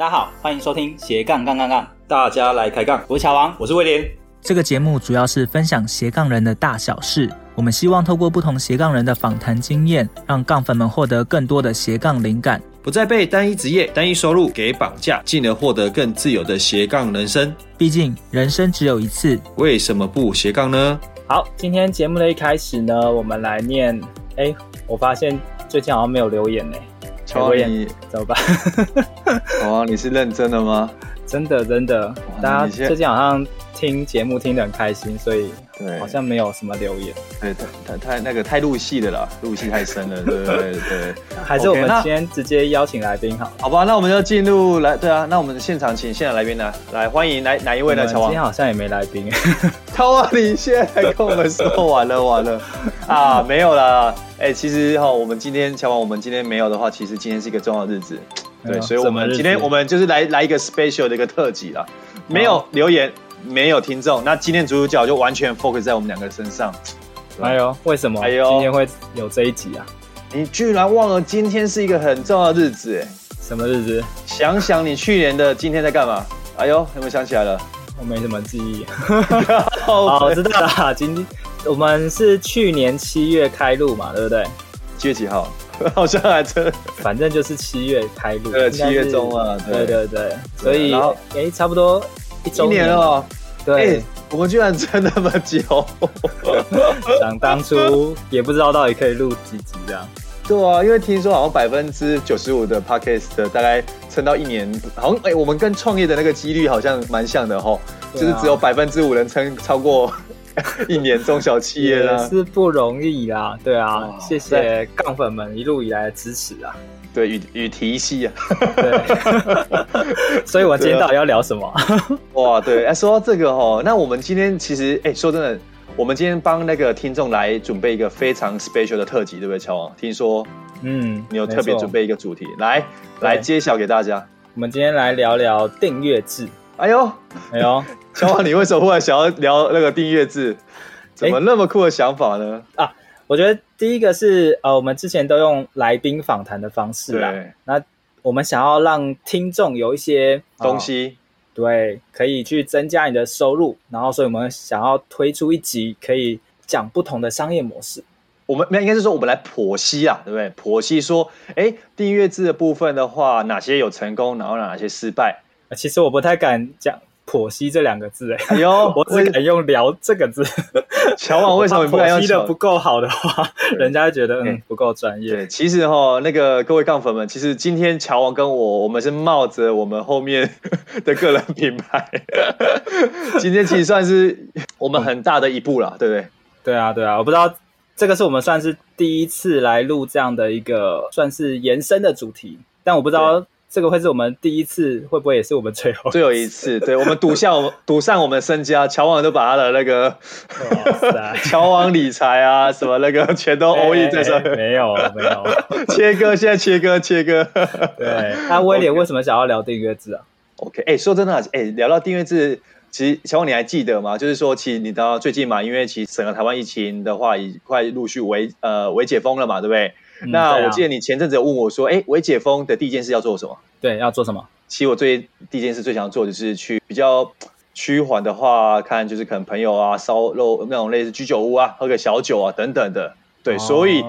大家好，欢迎收听斜杠杠杠杠，大家来开杠。我是乔王，我是威廉。这个节目主要是分享斜杠人的大小事。我们希望透过不同斜杠人的访谈经验，让杠粉们获得更多的斜杠灵感，不再被单一职业、单一收入给绑架，进而获得更自由的斜杠人生。毕竟人生只有一次，为什么不斜杠呢？好，今天节目的一开始呢，我们来念。哎，我发现最近好像没有留言呢。乔王，你怎么办？乔王，你是认真的吗？真的真的，大家最近好像听节目听得很开心，所以好像没有什么留言。对，太太那个太入戏的了，入戏太深了，对对对。还是我们今天直接邀请来宾好？好吧，那我们就进入来，对啊，那我们现场请现场来宾呢，来欢迎来哪一位呢？乔王，今天好像也没来宾。乔王，你现在跟我们说完了完了啊，没有了。哎，其实哈，我们今天乔王，我们今天没有的话，其实今天是一个重要日子，对，所以我们今天我们就是来来一个 special 的一个特辑啦，没有留言，没有听众，那今天主角就完全 focus 在我们两个身上。哎呦，为什么？哎呦，今天会有这一集啊？你居然忘了今天是一个很重要的日子？哎，什么日子？想想你去年的今天在干嘛？哎呦，有没有想起来了？我没什么记忆。好，我知道了，今天。我们是去年七月开录嘛，对不对？七月几号？好像还真，反正就是七月开录。对，七月中啊。对对对，所以哎，差不多一周年了。对，我们居然撑那么久。想当初也不知道到底可以录几集这样。对啊，因为听说好像百分之九十五的 podcast 的大概撑到一年，好像哎，我们跟创业的那个几率好像蛮像的哈，就是只有百分之五能撑超过。一年中小企业了，是不容易啦，对啊，哦、谢谢杠粉们一路以来的支持啊，对，与与提系啊，对，所以我今天到底要聊什么？哇，对，哎，说到这个哦，那我们今天其实，哎，说真的，我们今天帮那个听众来准备一个非常 special 的特辑，对不对，乔王？听说，嗯，你有特别准备一个主题，来，来揭晓给大家。我们今天来聊聊订阅制。哎呦，哎呦，乔王，你为什么忽然想要聊那个订阅制？怎么那么酷的想法呢？啊，我觉得第一个是呃，我们之前都用来宾访谈的方式啦，对那我们想要让听众有一些东西，对，可以去增加你的收入，然后所以我们想要推出一集可以讲不同的商业模式。我们应该是说，我们来剖析啊，对不对？剖析说，哎，订阅制的部分的话，哪些有成功，然后哪些失败？其实我不太敢讲“剖析”这两个字，哎，呦，我只敢用“聊”这个字。乔王为什么不敢用？剖析的不够好的话，人家就觉得嗯不够专业。其实哈，那个各位杠粉们，其实今天乔王跟我，我们是冒着我们后面的个人品牌，今天其实算是我们很大的一步了，对不对？对啊，对啊，我不知道这个是我们算是第一次来录这样的一个算是延伸的主题，但我不知道。这个会是我们第一次，会不会也是我们最后最后一次？对，我们赌下，我 们赌上我们的身家，乔王都把他的那个 乔王理财啊，什么那个全都 all in 在上面。没有，没有，切割，现在切割，切割。对，那威廉为什么想要聊订阅制啊？OK，哎，说真的，哎，聊到订阅制，其实乔王你还记得吗？就是说，其实你知道最近嘛，因为其实整个台湾疫情的话，已快陆续为呃为解封了嘛，对不对？嗯、那我记得你前阵子有问我说，哎，我解封的第一件事要做什么？对，要做什么？其实我最第一件事最想做的就是去比较趋缓的话，看就是可能朋友啊烧肉那种类似居酒屋啊，喝个小酒啊等等的。对，哦、所以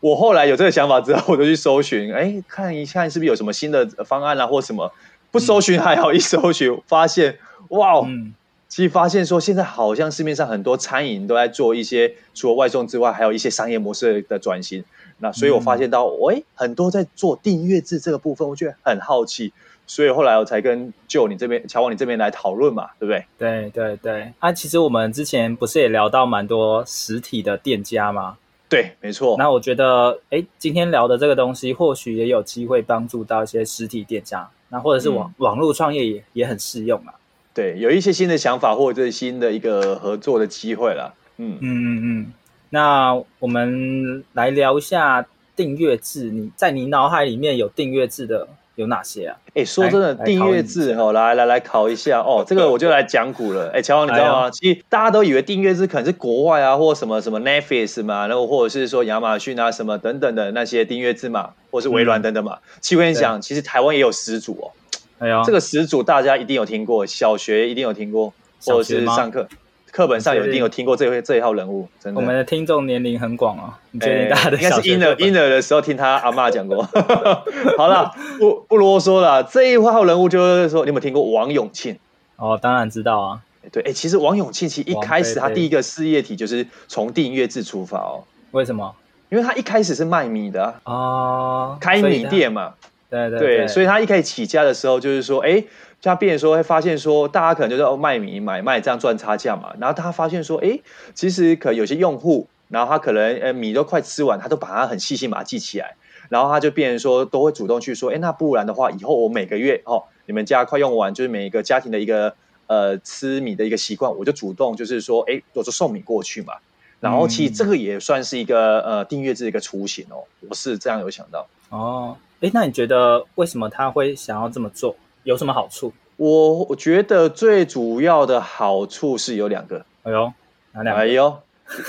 我后来有这个想法之后，我就去搜寻，哎，看一看是不是有什么新的方案啊，或什么。不搜寻还好，嗯、一搜寻发现，哇哦！嗯其实发现说，现在好像市面上很多餐饮都在做一些除了外送之外，还有一些商业模式的转型。那所以我发现到，喂、嗯，很多在做订阅制这个部分，我觉得很好奇。所以后来我才跟就你这边乔王你这边来讨论嘛，对不对？对对对。啊，其实我们之前不是也聊到蛮多实体的店家吗？对，没错。那我觉得，哎，今天聊的这个东西，或许也有机会帮助到一些实体店家，那或者是网、嗯、网络创业也也很适用啊。对，有一些新的想法或者是新的一个合作的机会了。嗯嗯嗯嗯。那我们来聊一下订阅制。你在你脑海里面有订阅制的有哪些啊？哎，说真的，订阅制哦，来来来考一下哦。这个我就来讲古了。哎，乔王，你知道吗？其实大家都以为订阅制可能是国外啊，或什么什么 Netflix 嘛，然后或者是说亚马逊啊什么等等的那些订阅制嘛，或是微软等等嘛。其实我跟你讲，其实台湾也有始祖哦。哎呀，这个始祖大家一定有听过，小学一定有听过，或者是上课课本上有一定有听过这位这一号人物。真的，我们的听众年龄很广哦，你确定大家的应该是婴儿婴儿的时候听他阿嬷讲过。好了，不不啰嗦了，这一号人物就是说，你有没有听过王永庆？哦，当然知道啊。对，哎，其实王永庆其实一开始他第一个事业体就是从订阅制出发哦。为什么？因为他一开始是卖米的啊，哦、开米店嘛。对对对，对，所以他一开始起家的时候，就是说，哎，他变说会发现说，大家可能就是哦卖米买卖这样赚差价嘛。然后他发现说，哎，其实可有些用户，然后他可能呃米都快吃完，他都把它很细心把它记起来，然后他就变成说都会主动去说，哎，那不然的话，以后我每个月哦，你们家快用完，就是每一个家庭的一个呃吃米的一个习惯，我就主动就是说，哎，我就送米过去嘛。然后其实这个也算是一个呃订阅制的一个雏形哦，我是这样有想到哦。哎，那你觉得为什么他会想要这么做？有什么好处？我我觉得最主要的好处是有两个。哎呦，哪两个？哎呦，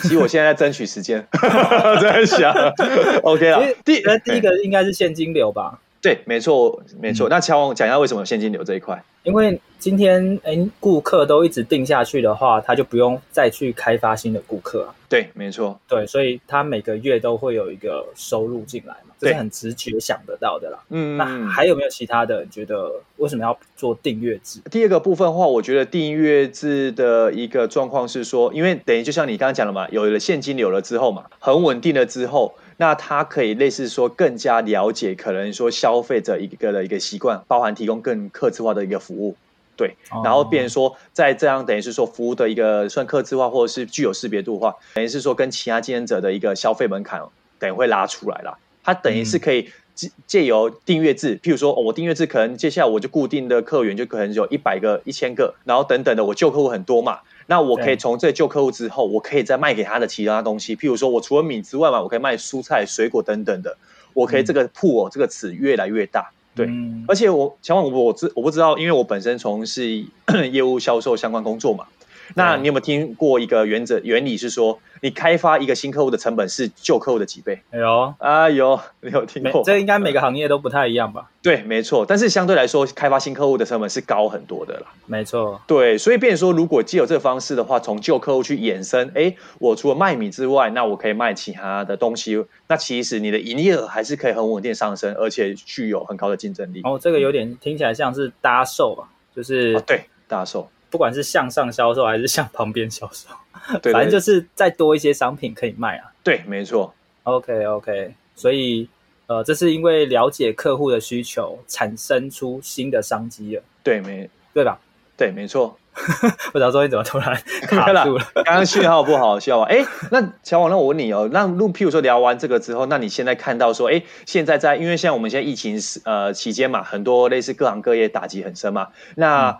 其实我现在在争取时间，在想。OK 了，第第一个应该是现金流吧？对，没错，没错。嗯、那乔王讲一下为什么有现金流这一块？因为今天哎，顾客都一直定下去的话，他就不用再去开发新的顾客啊。对，没错。对，所以他每个月都会有一个收入进来嘛，这是很直觉想得到的啦。嗯，那还有没有其他的？你觉得为什么要做订阅制？第二个部分的话，我觉得订阅制的一个状况是说，因为等于就像你刚刚讲的嘛，有了现金流了之后嘛，很稳定了之后。那它可以类似说更加了解，可能说消费者一个的一个习惯，包含提供更客制化的一个服务，对，然后变成说在这样等于是说服务的一个算客制化或者是具有识别度的话，等于是说跟其他竞争者的一个消费门槛等于会拉出来了，它等于是可以借借由订阅制，譬如说我订阅制可能接下来我就固定的客源就可能有一百个、一千个，然后等等的，我旧客户很多嘛。那我可以从这旧客户之后，我可以再卖给他的其他东西，譬如说我除了米之外嘛，我可以卖蔬菜、水果等等的，我可以这个铺哦，这个词越来越大，对。而且我想问我我知我不知道，因为我本身从事业务销售相关工作嘛。那你有没有听过一个原则原理是说，你开发一个新客户的成本是旧客户的几倍？哎，啊有，你有听过？这应该每个行业都不太一样吧？对，没错。但是相对来说，开发新客户的成本是高很多的啦。没错。对，所以变成说，如果既有这个方式的话，从旧客户去衍生，哎，我除了卖米之外，那我可以卖其他的东西。那其实你的营业额还是可以很稳定上升，而且具有很高的竞争力。哦，这个有点听起来像是搭售吧？就是、哦、对，搭售。不管是向上销售还是向旁边销售，对，反正就是再多一些商品可以卖啊。对，没错。OK OK，所以呃，这是因为了解客户的需求，产生出新的商机了。对，没对吧？对，没错。不知道说你怎么突然 卡住了？刚刚信号不好笑啊。哎，那小王，那我问你哦，那录譬如说聊完这个之后，那你现在看到说，哎，现在在因为像我们现在疫情呃期间嘛，很多类似各行各业打击很深嘛，那。嗯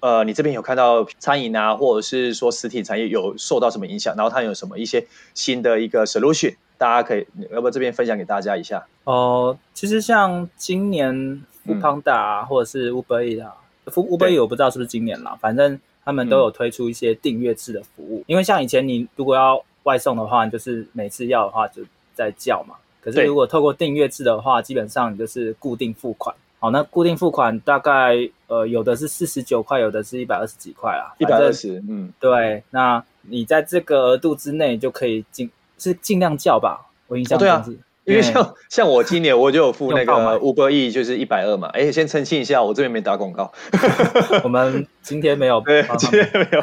呃，你这边有看到餐饮啊，或者是说实体产业有受到什么影响？然后它有什么一些新的一个 solution，大家可以要不要这边分享给大家一下？哦、呃，其实像今年 Foodpanda 啊，嗯、或者是 Uber Eats 啊，Uber Eats 我不知道是不是今年啦，反正他们都有推出一些订阅制的服务。嗯、因为像以前你如果要外送的话，你就是每次要的话就在叫嘛。可是如果透过订阅制的话，基本上你就是固定付款。好，那固定付款大概呃有的是四十九块，有的是一百二十几块啊，一百二十，嗯，对。那你在这个额度之内就可以尽是尽量叫吧，我印象中是、哦、对啊，因为像像我今年我就有付 那个 Uber E，就是一百二嘛。哎，先澄清一下，我这边没打广告，我们今天没有，对，今天没有。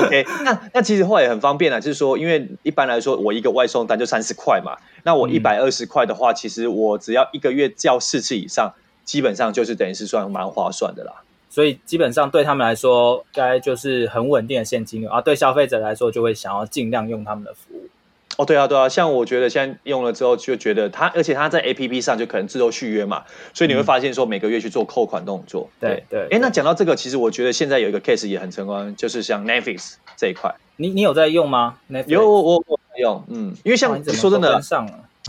OK，那那其实话也很方便啊，就是说，因为一般来说我一个外送单就三十块嘛，那我一百二十块的话，嗯、其实我只要一个月叫四次以上。基本上就是等于是算蛮划算的啦，所以基本上对他们来说，该就是很稳定的现金流啊。对消费者来说，就会想要尽量用他们的服务。哦，对啊，对啊，像我觉得现在用了之后，就觉得它，而且它在 APP 上就可能自动续约嘛，所以你会发现说每个月去做扣款动作。嗯、对对。哎，那讲到这个，其实我觉得现在有一个 case 也很成功，就是像 Netflix 这一块。你你有在用吗？Netflix? 有，我我我用，嗯，因为像你说真的。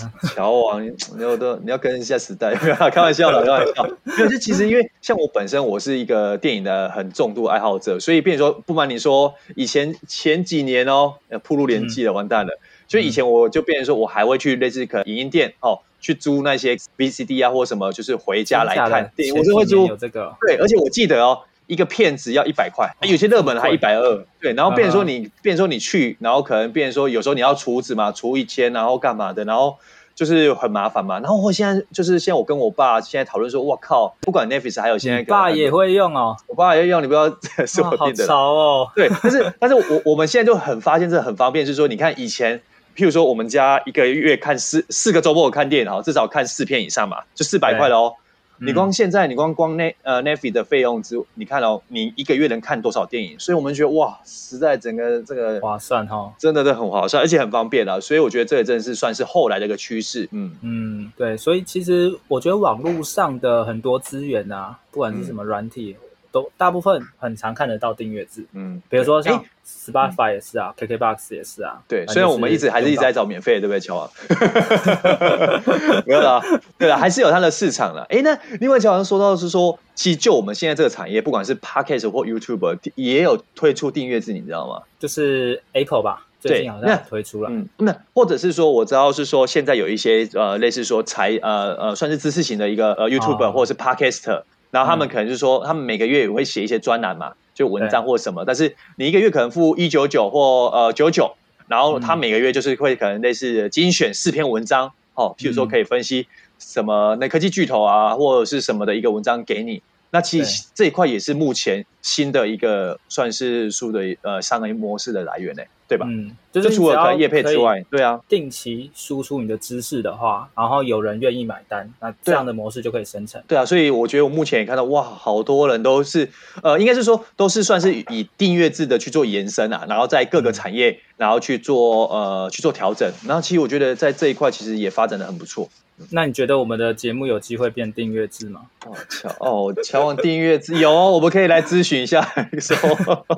乔王，你要都你要跟一下时代，开玩笑的，开玩笑。没有，就其实因为像我本身，我是一个电影的很重度爱好者，所以变成说，不瞒你说，以前前几年哦，铺路年纪了，完蛋了。就以前我就变成说，我还会去类似可影音店哦，去租那些 VCD 啊或什么，就是回家来看电影。我是会租有这个，对，而且我记得哦，一个片子要一百块，有些热门的还一百二。对，然后变成说你，变成说你去，然后可能变成说有时候你要厨子嘛，储一千，然后干嘛的，然后。就是很麻烦嘛，然后我现在就是现在我跟我爸现在讨论说，哇靠，不管 Netflix 还有现在，你爸也会用哦，我爸也会用，你不要 是我定的，好潮哦，对，但是但是我我们现在就很发现这很方便，就是说你看以前，譬如说我们家一个月看四四个周末我看电影哈，至少看四片以上嘛，就四百块了哦。你光现在，你光光那呃 Netflix 的费用之，你看哦，你一个月能看多少电影？所以我们觉得哇，实在整个这个划算哈，真的是很划算，而且很方便啊。所以我觉得这个真的是算是后来的一个趋势。嗯嗯，对，所以其实我觉得网络上的很多资源啊，不管是什么软体。嗯都大部分很常看得到订阅制，嗯，比如说像 Spotify 也是啊，KKBox 也是啊，对。虽然我们一直还是一直在找免费的，对不对，乔王？没有啦，对了，还是有它的市场了。哎，那另外乔王说到是说，其实就我们现在这个产业，不管是 Podcast 或 YouTube，也有推出订阅制，你知道吗？就是 Apple 吧，最近好像推出了。嗯，那或者是说，我知道是说，现在有一些呃，类似说财呃呃，算是知识型的一个呃 YouTuber 或者是 Podcaster。然后他们可能就是说，他们每个月也会写一些专栏嘛，就文章或什么。但是你一个月可能付一九九或呃九九，然后他每个月就是会可能类似精选四篇文章，哦，譬如说可以分析什么那科技巨头啊，或者是什么的一个文章给你。那其实这一块也是目前新的一个算是书的呃商业模式的来源呢。对吧？嗯，就是除了业配之外，对啊，定期输出你的知识的话，然后有人愿意买单，那这样的模式就可以生成。对啊，所以我觉得我目前也看到，哇，好多人都是，呃，应该是说都是算是以订阅制的去做延伸啊，然后在各个产业，然后去做呃去做调整。然后其实我觉得在这一块其实也发展的很不错。那你觉得我们的节目有机会变订阅制吗？哦，乔哦，乔王订阅制有，我们可以来咨询一下，说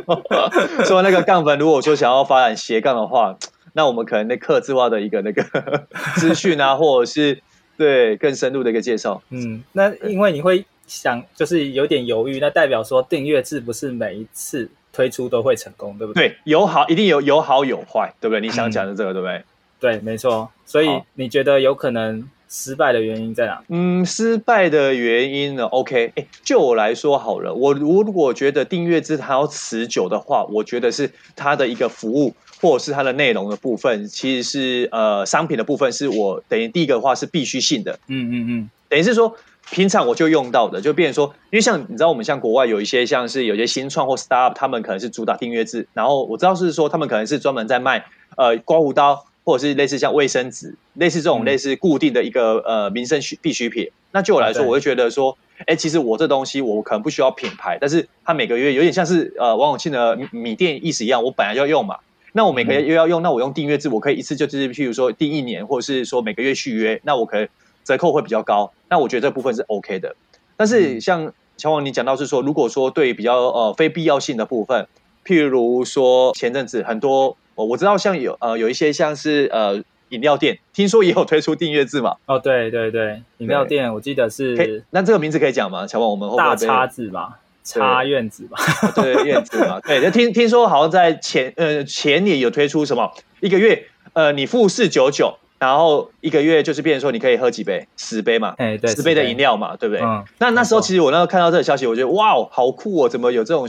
说那个杠粉，如果说想要发展斜杠的话，那我们可能那客制化的一个那个 资讯啊，或者是对更深入的一个介绍。嗯，那因为你会想，就是有点犹豫，那代表说订阅制不是每一次推出都会成功，对不对？对，有好一定有有好有坏，对不对？你想讲的这个，嗯、对不对？对，没错。所以你觉得有可能？失败的原因在哪？嗯，失败的原因呢？OK，哎，就我来说好了，我如果觉得订阅制它要持久的话，我觉得是它的一个服务或者是它的内容的部分，其实是呃商品的部分，是我等于第一个的话是必须性的。嗯嗯嗯，等于是说平常我就用到的，就变成说，因为像你知道，我们像国外有一些像是有些新创或 startup，他们可能是主打订阅制，然后我知道是说他们可能是专门在卖呃刮胡刀。或者是类似像卫生纸，类似这种类似固定的一个呃民生需必需品。那就我来说，我会觉得说，哎，其实我这东西我可能不需要品牌，但是它每个月有点像是呃王永庆的米店意思一样，我本来就要用嘛。那我每个月又要用，那我用订阅制，我可以一次就是譬如说订一年，或者是说每个月续约，那我可以折扣会比较高。那我觉得这部分是 OK 的。但是像乔王你讲到是说，如果说对比较呃非必要性的部分，譬如说前阵子很多。我我知道像有呃有一些像是呃饮料店，听说也有推出订阅制嘛。哦，对对对，饮料店我记得是。那这个名字可以讲吗？乔王，我们会会大叉子吧，叉院子吧，对院子嘛。对，就听听说好像在前呃前年有推出什么一个月呃你付四九九。然后一个月就是变成说你可以喝几杯，十杯嘛，哎对，十杯的饮料嘛，对不对？嗯。那那时候其实我那时候看到这个消息，我觉得哇哦，好酷哦，怎么有这种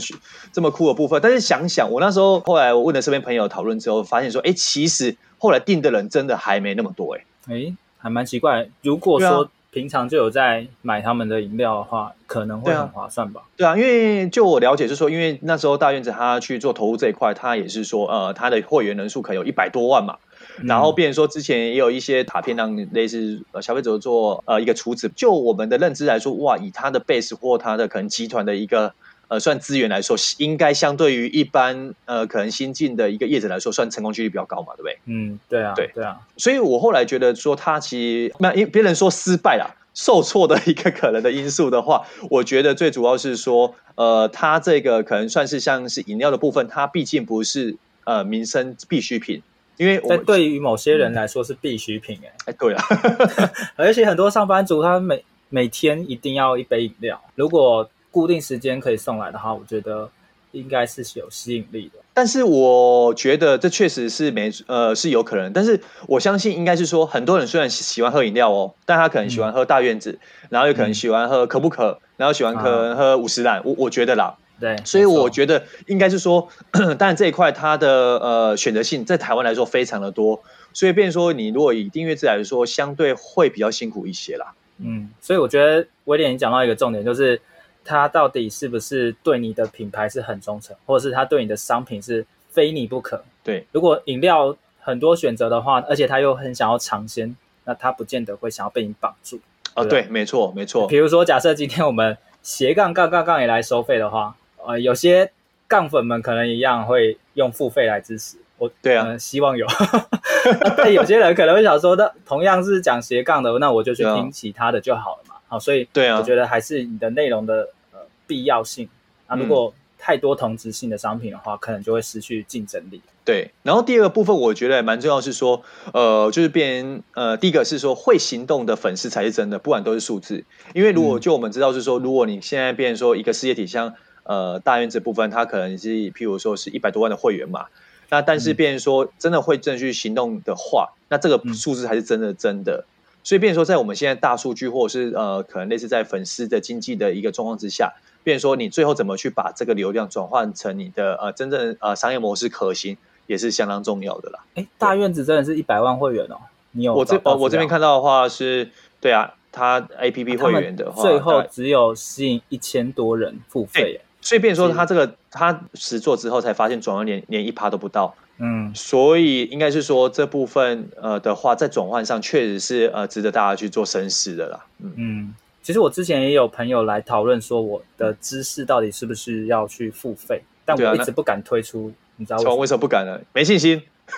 这么酷的部分？但是想想我那时候后来我问了身边朋友讨论之后，发现说，哎，其实后来订的人真的还没那么多，哎，哎，还蛮奇怪。如果说平常就有在买他们的饮料的话，可能会很划算吧？对啊，因为就我了解是说，因为那时候大院子他去做投入这一块，他也是说，呃，他的会员人数可能有一百多万嘛。然后，变成说之前也有一些卡片让类似呃消费者做呃一个处置。就我们的认知来说，哇，以他的 base 或他的可能集团的一个呃算资源来说，应该相对于一般呃可能新进的一个业者来说，算成功几率比较高嘛，对不对？嗯，对啊，对对啊。所以我后来觉得说，他其实那因别人说失败了，受挫的一个可能的因素的话，我觉得最主要是说，呃，他这个可能算是像是饮料的部分，它毕竟不是呃民生必需品。因为我对于某些人来说是必需品，哎，哎，对啊，而且很多上班族他每每天一定要一杯饮料，如果固定时间可以送来的话，我觉得应该是有吸引力的。但是我觉得这确实是没呃是有可能，但是我相信应该是说，很多人虽然喜欢喝饮料哦，但他可能喜欢喝大院子，嗯、然后又可能喜欢喝可不可，然后喜欢喝喝五十岚，我我觉得啦，对，所以我觉得应该是说，当然这一块它的呃选择性在台湾来说非常的多，所以变成说你如果以订阅制来说，相对会比较辛苦一些啦。嗯，所以我觉得威廉你讲到一个重点就是。他到底是不是对你的品牌是很忠诚，或者是他对你的商品是非你不可？对，如果饮料很多选择的话，而且他又很想要尝鲜，那他不见得会想要被你绑住。哦，对，没错，没错。比如说，假设今天我们斜杠杠杠杠也来收费的话，呃，有些杠粉们可能一样会用付费来支持我。对啊，呃、希望有。但有些人可能会想说，那同样是讲斜杠的，那我就去听其他的就好了嘛。好，所以对啊，我觉得还是你的内容的呃必要性。那如果太多同质性的商品的话，可能就会失去竞争力。对，然后第二个部分，我觉得蛮重要是说，呃，就是变呃，第一个是说会行动的粉丝才是真的，不管都是数字。因为如果就我们知道是说，如果你现在变成说一个事业体，像呃大院这部分，它可能是譬如说是一百多万的会员嘛，那但是变成说真的会真的去行动的话，那这个数字才是真的真的。所以，变成说，在我们现在大数据，或者是呃，可能类似在粉丝的经济的一个状况之下，变成说，你最后怎么去把这个流量转换成你的呃真正呃商业模式可行，也是相当重要的啦。哎，大院子真的是一百万会员哦？你有？我这呃，我这边看到的话是，对啊，他 APP 会员的话，最后只有吸引一千多人付费。所以，变成说，他这个他实做之后才发现，转换连连一趴都不到。嗯，所以应该是说这部分呃的话，在转换上确实是呃值得大家去做深思的啦。嗯嗯，其实我之前也有朋友来讨论说，我的知识到底是不是要去付费，但我一直不敢推出，你知道为什么？为什么不敢呢？没信心。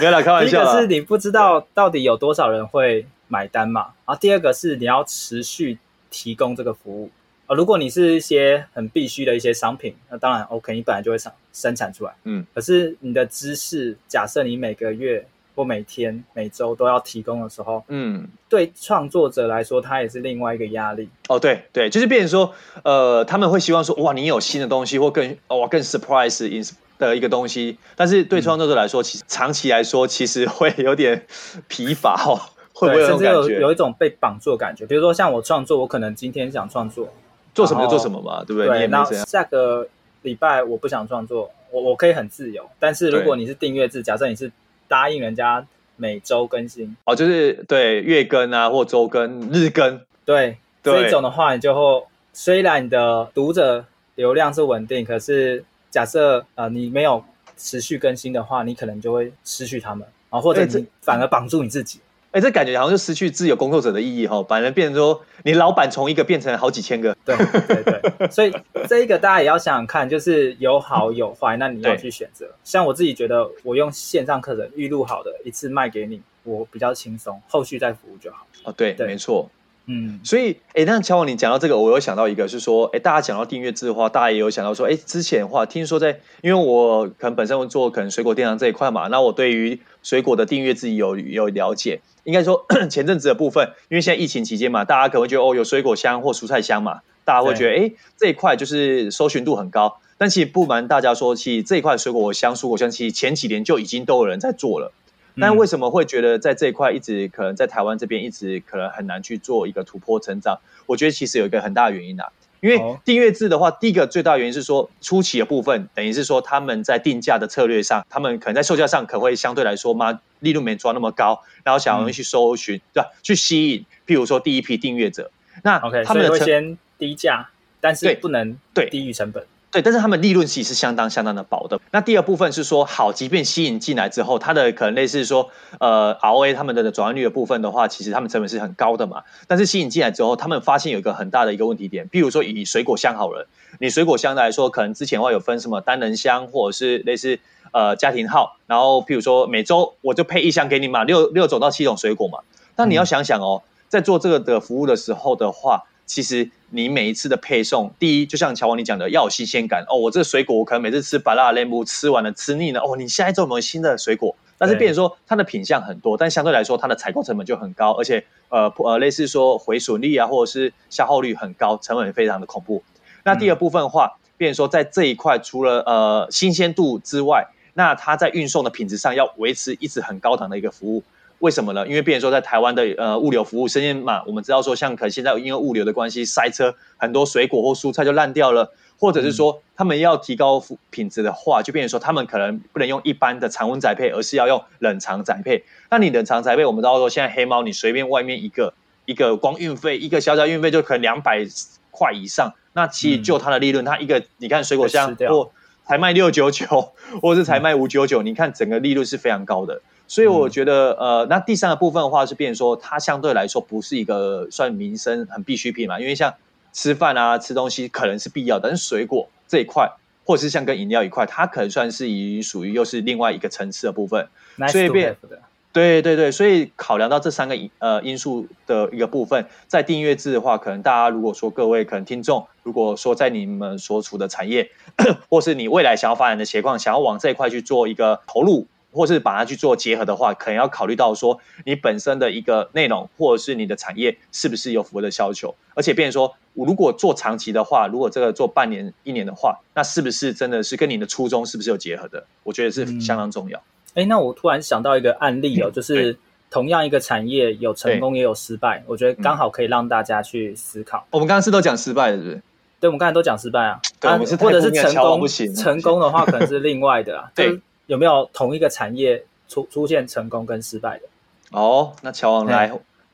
没有啦，开玩笑。第一个是你不知道到底有多少人会买单嘛，然后第二个是你要持续提供这个服务。如果你是一些很必须的一些商品，那当然 OK，你本来就会生生产出来。嗯，可是你的知识，假设你每个月或每天、每周都要提供的时候，嗯，对创作者来说，它也是另外一个压力。哦，对对，就是变成说，呃，他们会希望说，哇，你有新的东西或更哇更 surprise in 的一个东西，但是对创作者来说，嗯、其实长期来说，其实会有点疲乏哦，会不会？甚至有有一种被绑住的感觉。比如说像我创作，我可能今天想创作。做什么就做什么嘛，对不对？对，那下个礼拜我不想创作，我我可以很自由。但是如果你是订阅制，假设你是答应人家每周更新，哦，就是对月更啊，或周更、日更，对，这一种的话，你就会虽然你的读者流量是稳定，可是假设呃你没有持续更新的话，你可能就会失去他们啊，或者你反而绑住你自己。哎，这感觉好像就失去自由工作者的意义哈，反而变成说你老板从一个变成好几千个。对对对，所以这一个大家也要想想看，就是有好有坏，那你要去选择。像我自己觉得，我用线上课程预录好的一次卖给你，我比较轻松，后续再服务就好。哦，对，对没错。嗯，所以，哎，那乔王，你讲到这个，我有想到一个，是说，哎，大家讲到订阅制的话，大家也有想到说，哎，之前的话，听说在，因为我可能本身会做可能水果电商这一块嘛，那我对于水果的订阅制有有了解。应该说 前阵子的部分，因为现在疫情期间嘛，大家可能会觉得哦，有水果香或蔬菜香嘛，大家会觉得哎，这一块就是搜寻度很高。但其实不瞒大家说，其实这一块水果香、蔬果香，其实前几年就已经都有人在做了。但为什么会觉得在这一块一直可能在台湾这边一直可能很难去做一个突破成长？我觉得其实有一个很大的原因啊，因为订阅制的话，第一个最大原因是说初期的部分，等于是说他们在定价的策略上，他们可能在售价上可能会相对来说嘛，利润没抓那么高，然后想要去搜寻，对吧？去吸引，譬如说第一批订阅者，那他们会先低价，但是不能对低于成本。对，但是他们利润其实是相当相当的薄的。那第二部分是说，好，即便吸引进来之后，它的可能类似说，呃，ROA 他们的转换率的部分的话，其实他们成本是很高的嘛。但是吸引进来之后，他们发现有一个很大的一个问题点，比如说以水果箱好了，你水果箱来说，可能之前的话有分什么单人箱或者是类似呃家庭号，然后譬如说每周我就配一箱给你嘛，六六种到七种水果嘛。但你要想想哦，在做这个的服务的时候的话。其实你每一次的配送，第一就像乔王你讲的，要有新鲜感哦。我这个水果我可能每次吃芭乐莱姆吃完了吃腻了哦。你下一周有没有新的水果？但是变成说它的品相很多，但相对来说它的采购成本就很高，而且呃呃类似说回损率啊或者是消耗率很高，成本也非常的恐怖。那第二部分的话，变成说在这一块除了呃新鲜度之外，那它在运送的品质上要维持一直很高档的一个服务。为什么呢？因为变成说在台湾的呃物流服务，生鲜嘛，我们知道说像可能现在因为物流的关系塞车，很多水果或蔬菜就烂掉了。或者是说，他们要提高品质的话，就变成说，他们可能不能用一般的常温宅配，而是要用冷藏宅配。那你冷藏宅配，我们知道说，现在黑猫你随便外面一个一个光运费，一个小小运费就可能两百块以上。那其实就它的利润，它一个你看水果箱或才卖六九九，或者是才卖五九九，你看整个利润是非常高的。所以我觉得，呃，那第三个部分的话，是变说，它相对来说不是一个算民生很必需品嘛，因为像。吃饭啊，吃东西可能是必要的，但是水果这一块，或者是像跟饮料一块，它可能算是以属于又是另外一个层次的部分。Nice 所以变，对对对，所以考量到这三个因呃因素的一个部分，在订阅制的话，可能大家如果说各位可能听众，如果说在你们所处的产业，或是你未来想要发展的情况，想要往这一块去做一个投入。或是把它去做结合的话，可能要考虑到说你本身的一个内容，或者是你的产业是不是有符合的需求，而且变成说，我如果做长期的话，如果这个做半年、一年的话，那是不是真的是跟你的初衷是不是有结合的？我觉得是相当重要。哎、嗯，那我突然想到一个案例哦，就是同样一个产业有成功也有失败，我觉得刚好可以让大家去思考。我们刚刚是都讲失败的，是不是？对，我们刚才都讲失败啊，对，我们是或者是成功不行，成功的话可能是另外的啊，对。有没有同一个产业出出现成功跟失败的？哦，那乔王来，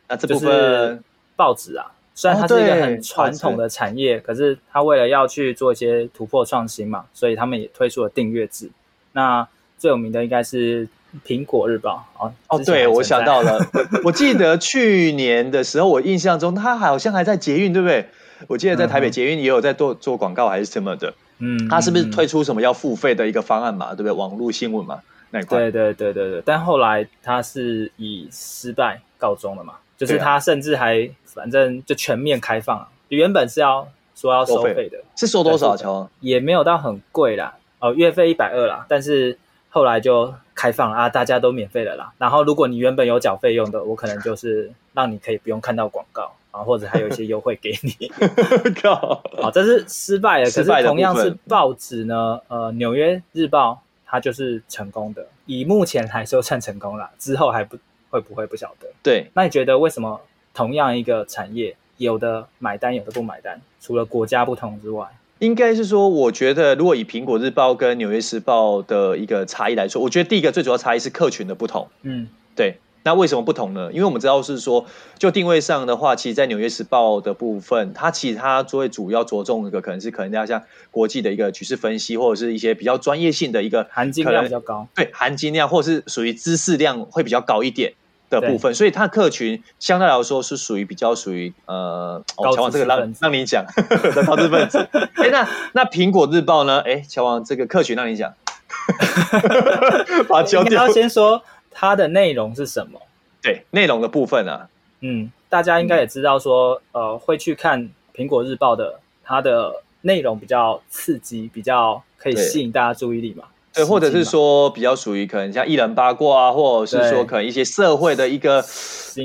那这部分、就是、报纸啊，虽然它是一个很传统的产业，哦、可是它为了要去做一些突破创新嘛，所以他们也推出了订阅制。那最有名的应该是苹果日报哦，哦，对，我想到了，我记得去年的时候，我印象中它好像还在捷运，对不对？我记得在台北捷运也有在做做广告还是什么的。嗯，他是不是推出什么要付费的一个方案嘛？对不对？网络新闻嘛，那一块。对对对对对。但后来他是以失败告终了嘛？就是他甚至还反正就全面开放啊，原本是要说要收费的，是收多少钱？也没有到很贵啦，哦，月费一百二啦。但是后来就开放了啊，大家都免费了啦。然后如果你原本有缴费用的，我可能就是让你可以不用看到广告。啊，或者还有一些优惠给你。靠！好，这是失败的。可是同样是报纸呢，呃，纽约日报它就是成功的，以目前来说算成功了。之后还不会不会不晓得。对，那你觉得为什么同样一个产业，有的买单，有的不买单？除了国家不同之外，应该是说，我觉得如果以苹果日报跟纽约时报的一个差异来说，我觉得第一个最主要差异是客群的不同。嗯，对。那为什么不同呢？因为我们知道是说，就定位上的话，其实，在《纽约时报》的部分，它其实它作为主要着重一个，可能是可能要像国际的一个局势分析，或者是一些比较专业性的一个 含金量比较高，对，含金量或者是属于知识量会比较高一点的部分，所以它的客群相对来说是属于比较属于呃，乔王这个让让你讲的投资分子。哎、欸，那那苹果日报呢？哎、欸，乔王这个客群让你讲，把焦点要先说。它的内容是什么？对，内容的部分啊，嗯，大家应该也知道说，嗯、呃，会去看苹果日报的，它的内容比较刺激，比较可以吸引大家注意力嘛。对，或者是说比较属于可能像艺人八卦啊，或者是说可能一些社会的一个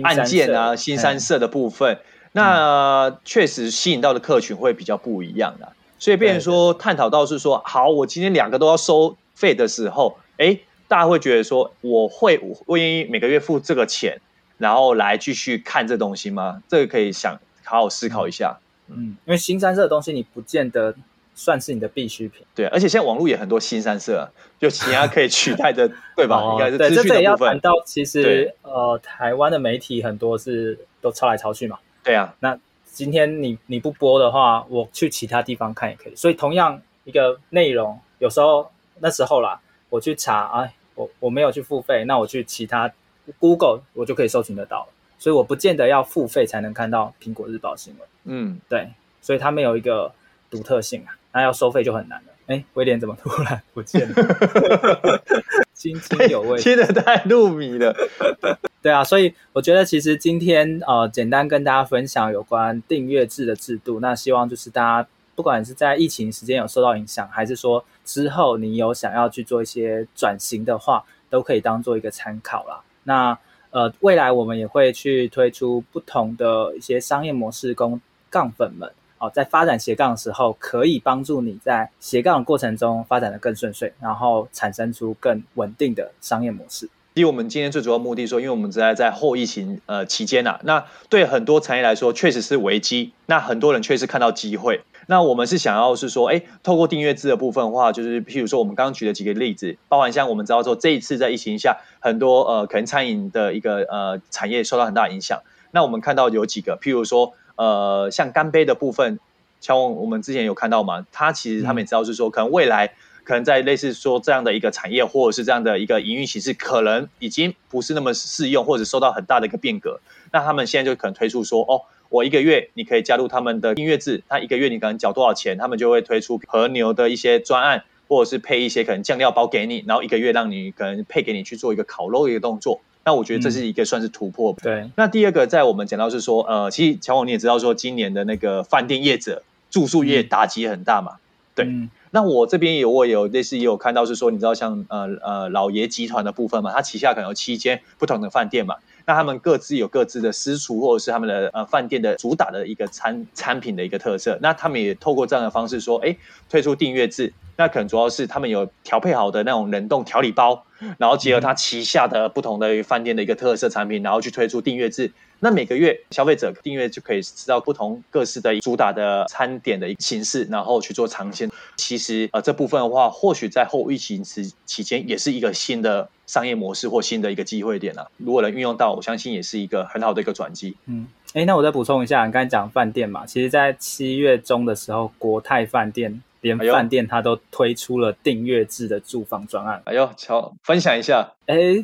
案件啊、新三色的部分，那确实吸引到的客群会比较不一样的。所以，变成说探讨到是说，好，我今天两个都要收费的时候，哎。大家会觉得说，我会我愿意每个月付这个钱，然后来继续看这东西吗？这个可以想好好思考一下。嗯，因为新三色的东西，你不见得算是你的必需品。对，而且现在网络也很多新三色，就其他可以取代的，对吧？应该是资讯的部分。对，这也要谈到，其实呃，台湾的媒体很多是都抄来抄去嘛。对啊。那今天你你不播的话，我去其他地方看也可以。所以同样一个内容，有时候那时候啦，我去查，哎。我我没有去付费，那我去其他 Google 我就可以搜寻得到了，所以我不见得要付费才能看到苹果日报新闻。嗯，对，所以它没有一个独特性啊，那要收费就很难了。哎，威廉怎么突然不见了？津津有味，听得太入迷了。对啊，所以我觉得其实今天呃，简单跟大家分享有关订阅制的制度，那希望就是大家。不管是在疫情时间有受到影响，还是说之后你有想要去做一些转型的话，都可以当做一个参考啦。那呃，未来我们也会去推出不同的一些商业模式，供杠粉们哦，在发展斜杠的时候，可以帮助你在斜杠的过程中发展的更顺遂，然后产生出更稳定的商业模式。其实我们今天最主要目的说，因为我们在在后疫情呃期间呐、啊，那对很多产业来说确实是危机，那很多人确实看到机会。那我们是想要是说，哎，透过订阅制的部分的话，就是譬如说我们刚刚举的几个例子，包含像我们知道说这一次在疫情下，很多呃可能餐饮的一个呃产业受到很大影响。那我们看到有几个，譬如说。呃，像干杯的部分，像我们之前有看到嘛，他其实他们也知道是说，可能未来可能在类似说这样的一个产业，或者是这样的一个营运形式，可能已经不是那么适用，或者受到很大的一个变革。那他们现在就可能推出说，哦，我一个月你可以加入他们的订阅制，那一个月你可能缴多少钱，他们就会推出和牛的一些专案，或者是配一些可能酱料包给你，然后一个月让你可能配给你去做一个烤肉的一个动作。那我觉得这是一个算是突破。嗯、对。那第二个，在我们讲到是说，呃，其实乔王你也知道说，今年的那个饭店业者、住宿业打击很大嘛。嗯、对。嗯、那我这边有我有类似也有看到是说，你知道像呃呃老爷集团的部分嘛，它旗下可能有七间不同的饭店嘛。那他们各自有各自的私厨，或者是他们的呃饭店的主打的一个餐餐品的一个特色。那他们也透过这样的方式说，哎，推出订阅制。那可能主要是他们有调配好的那种冷冻调理包，然后结合他旗下的不同的饭店的一个特色产品，然后去推出订阅制。那每个月消费者订阅就可以吃到不同各式的主打的餐点的形式，然后去做尝鲜。其实呃这部分的话，或许在后疫情时期间也是一个新的商业模式或新的一个机会点啊。如果能运用到，我相信也是一个很好的一个转机。嗯，哎，那我再补充一下，你刚才讲饭店嘛，其实在七月中的时候，国泰饭店。连饭店它都推出了订阅制的住房专案。哎呦，瞧，分享一下。哎，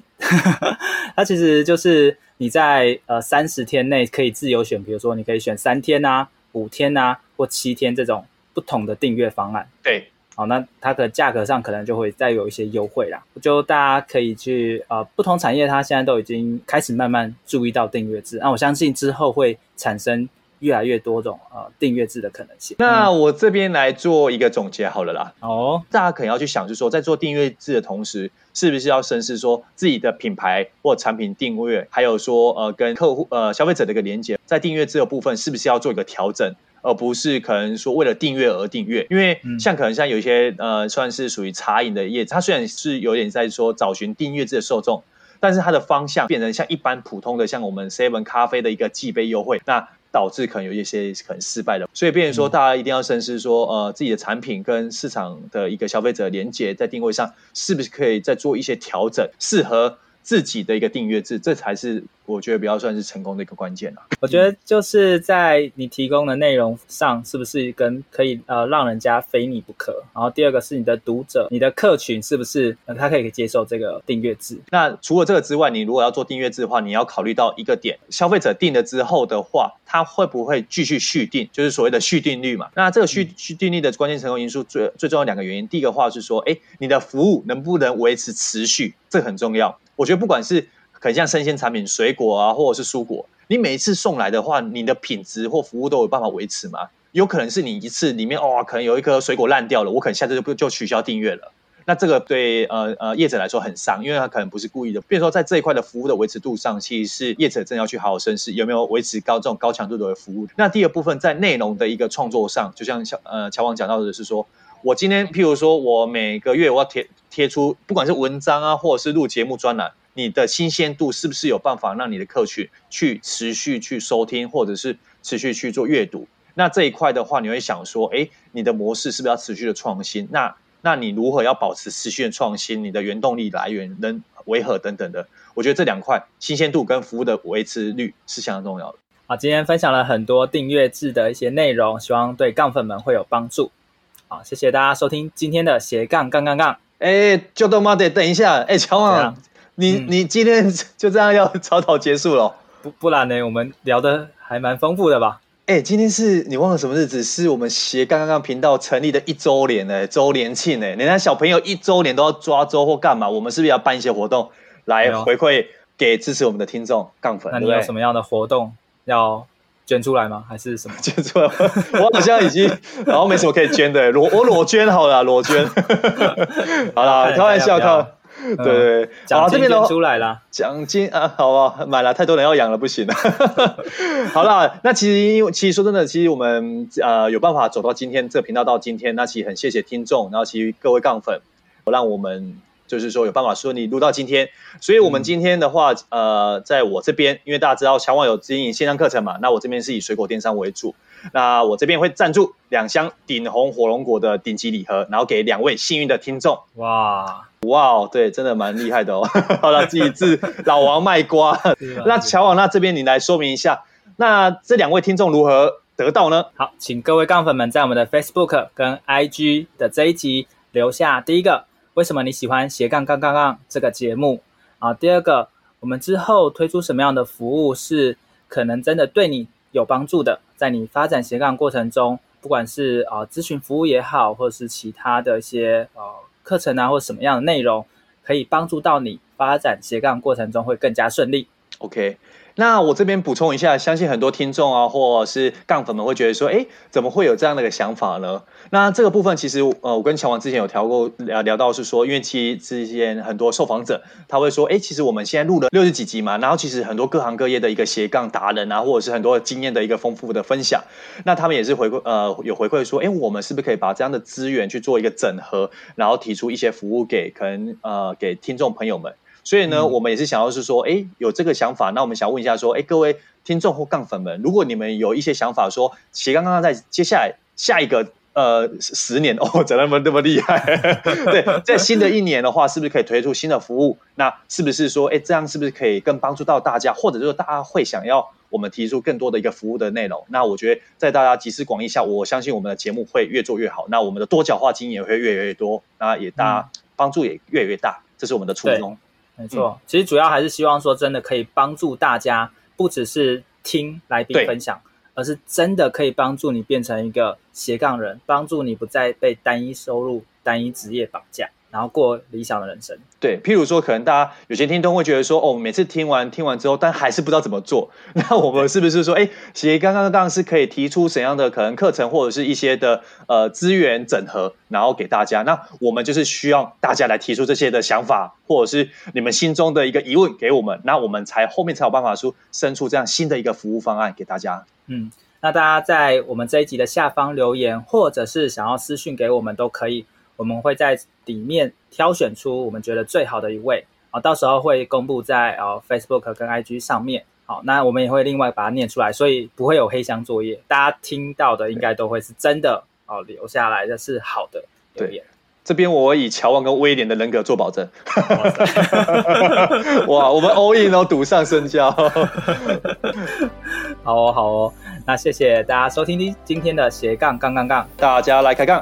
它其实就是你在呃三十天内可以自由选，比如说你可以选三天啊、五天啊或七天这种不同的订阅方案。对，好，那它的价格上可能就会再有一些优惠啦。就大家可以去呃不同产业，它现在都已经开始慢慢注意到订阅制。那我相信之后会产生。越来越多种呃订阅制的可能性。那我这边来做一个总结好了啦。哦，大家可能要去想，就是说在做订阅制的同时，是不是要深思说自己的品牌或产品定位，还有说呃跟客户呃消费者的一个连接，在订阅制的部分是不是要做一个调整，而不是可能说为了订阅而订阅？因为像可能像有一些呃算是属于茶饮的业者，它虽然是有点在说找寻订阅制的受众，但是它的方向变成像一般普通的像我们 Seven 咖啡的一个寄杯优惠，那。导致可能有一些可能失败的，所以变成说大家一定要深思说，呃，自己的产品跟市场的一个消费者连接在定位上，是不是可以再做一些调整，适合自己的一个订阅制，这才是我觉得比较算是成功的一个关键啊。我觉得就是在你提供的内容上，是不是跟可以呃让人家非你不可？然后第二个是你的读者、你的客群是不是呃他可以接受这个订阅制？那除了这个之外，你如果要做订阅制的话，你要考虑到一个点：消费者订了之后的话，他会不会继续续订？就是所谓的续订率嘛。那这个续续订率的关键成功因素最最重要两个原因，第一个话是说，哎，你的服务能不能维持持续？这很重要。我觉得不管是可能像生鲜产品、水果啊，或者是蔬果，你每一次送来的话，你的品质或服务都有办法维持吗？有可能是你一次里面哦，可能有一颗水果烂掉了，我可能下次就不就取消订阅了。那这个对呃呃业者来说很伤，因为他可能不是故意的。比如说在这一块的服务的维持度上，其实是业者真的要去好好审视有没有维持高这种高强度的服务。那第二部分在内容的一个创作上，就像小呃乔王讲到的是说，我今天譬如说我每个月我要贴。贴出不管是文章啊，或者是录节目专栏，你的新鲜度是不是有办法让你的客群去持续去收听，或者是持续去做阅读？那这一块的话，你会想说，哎，你的模式是不是要持续的创新？那那你如何要保持持续的创新？你的原动力来源能为何等等的？我觉得这两块新鲜度跟服务的维持率是相当重要的。好，今天分享了很多订阅制的一些内容，希望对杠粉们会有帮助。好，谢谢大家收听今天的斜杠杠杠杠。哎，就都妈得等一下！哎，乔王，你、嗯、你今天就这样要草草结束了？不不然呢？我们聊的还蛮丰富的吧？哎，今天是你忘了什么日子？是我们斜杠杠杠频道成立的一周年呢，周年庆呢！人家小朋友一周年都要抓周或干嘛？我们是不是要办一些活动来回馈给支持我们的听众杠粉？那你有什么样的活动要？捐出来吗？还是什么？捐出来？我好像已经，然后没什么可以捐的。裸我裸捐好了，裸捐。好了，开玩笑，开对对，奖金捐出来了，奖金啊，好啊，买了太多人要养了，不行了。好了，那其实因为其实说真的，其实我们呃有办法走到今天这个频道到今天，那其实很谢谢听众，然后其实各位杠粉，让我们就是说有办法说你录到今天，所以我们今天的话，嗯、呃，在我这边，因为大家知道乔网有经营线上课程嘛，那我这边是以水果电商为主，那我这边会赞助两箱顶红火龙果的顶级礼盒，然后给两位幸运的听众。哇！哇，对，真的蛮厉害的哦。好了，自己自老王卖瓜。那乔王，那这边你来说明一下，那这两位听众如何得到呢？好，请各位杠粉们在我们的 Facebook 跟 IG 的这一集留下第一个，为什么你喜欢斜杠杠杠杠这个节目啊？第二个，我们之后推出什么样的服务是可能真的对你有帮助的，在你发展斜杠过程中，不管是啊咨询服务也好，或者是其他的一些呃。课程啊，或什么样的内容可以帮助到你发展斜杠过程中会更加顺利？OK。那我这边补充一下，相信很多听众啊，或是杠粉们会觉得说，哎，怎么会有这样的一个想法呢？那这个部分其实，呃，我跟乔王之前有聊过，聊聊到是说，因为其实之前很多受访者他会说，哎，其实我们现在录了六十几集嘛，然后其实很多各行各业的一个斜杠达人啊，或者是很多经验的一个丰富的分享，那他们也是回馈，呃，有回馈说，哎，我们是不是可以把这样的资源去做一个整合，然后提出一些服务给可能呃给听众朋友们。所以呢，嗯、我们也是想要是说，哎，有这个想法，那我们想问一下，说，哎，各位听众或杠粉们，如果你们有一些想法，说斜杠杠在接下来下一个呃十年 哦，怎么那么那么厉害？对，在新的一年的话，是不是可以推出新的服务？那是不是说，哎，这样是不是可以更帮助到大家，或者说大家会想要我们提出更多的一个服务的内容？那我觉得，在大家集思广益下，我相信我们的节目会越做越好，那我们的多角化经营也会越来越多，那也大家帮助也越来越大，这是我们的初衷。没错，其实主要还是希望说，真的可以帮助大家，不只是听来宾分享，而是真的可以帮助你变成一个斜杠人，帮助你不再被单一收入、单一职业绑架。然后过理想的人生。对，譬如说，可能大家有些听众会觉得说，哦，每次听完听完之后，但还是不知道怎么做。那我们是不是说，哎，其实刚刚当然是可以提出怎样的可能课程，或者是一些的呃资源整合，然后给大家。那我们就是需要大家来提出这些的想法，或者是你们心中的一个疑问给我们，那我们才后面才有办法说生出这样新的一个服务方案给大家。嗯，那大家在我们这一集的下方留言，或者是想要私讯给我们都可以。我们会在里面挑选出我们觉得最好的一位啊，到时候会公布在呃 Facebook 跟 IG 上面。好，那我们也会另外把它念出来，所以不会有黑箱作业。大家听到的应该都会是真的哦，留下来的是好的留言。这边我以乔旺跟威廉的人格做保证。哇，我们 all in 哦，赌上身家。好哦，好哦，那谢谢大家收听今天的斜杠杠杠杠，大家来开杠。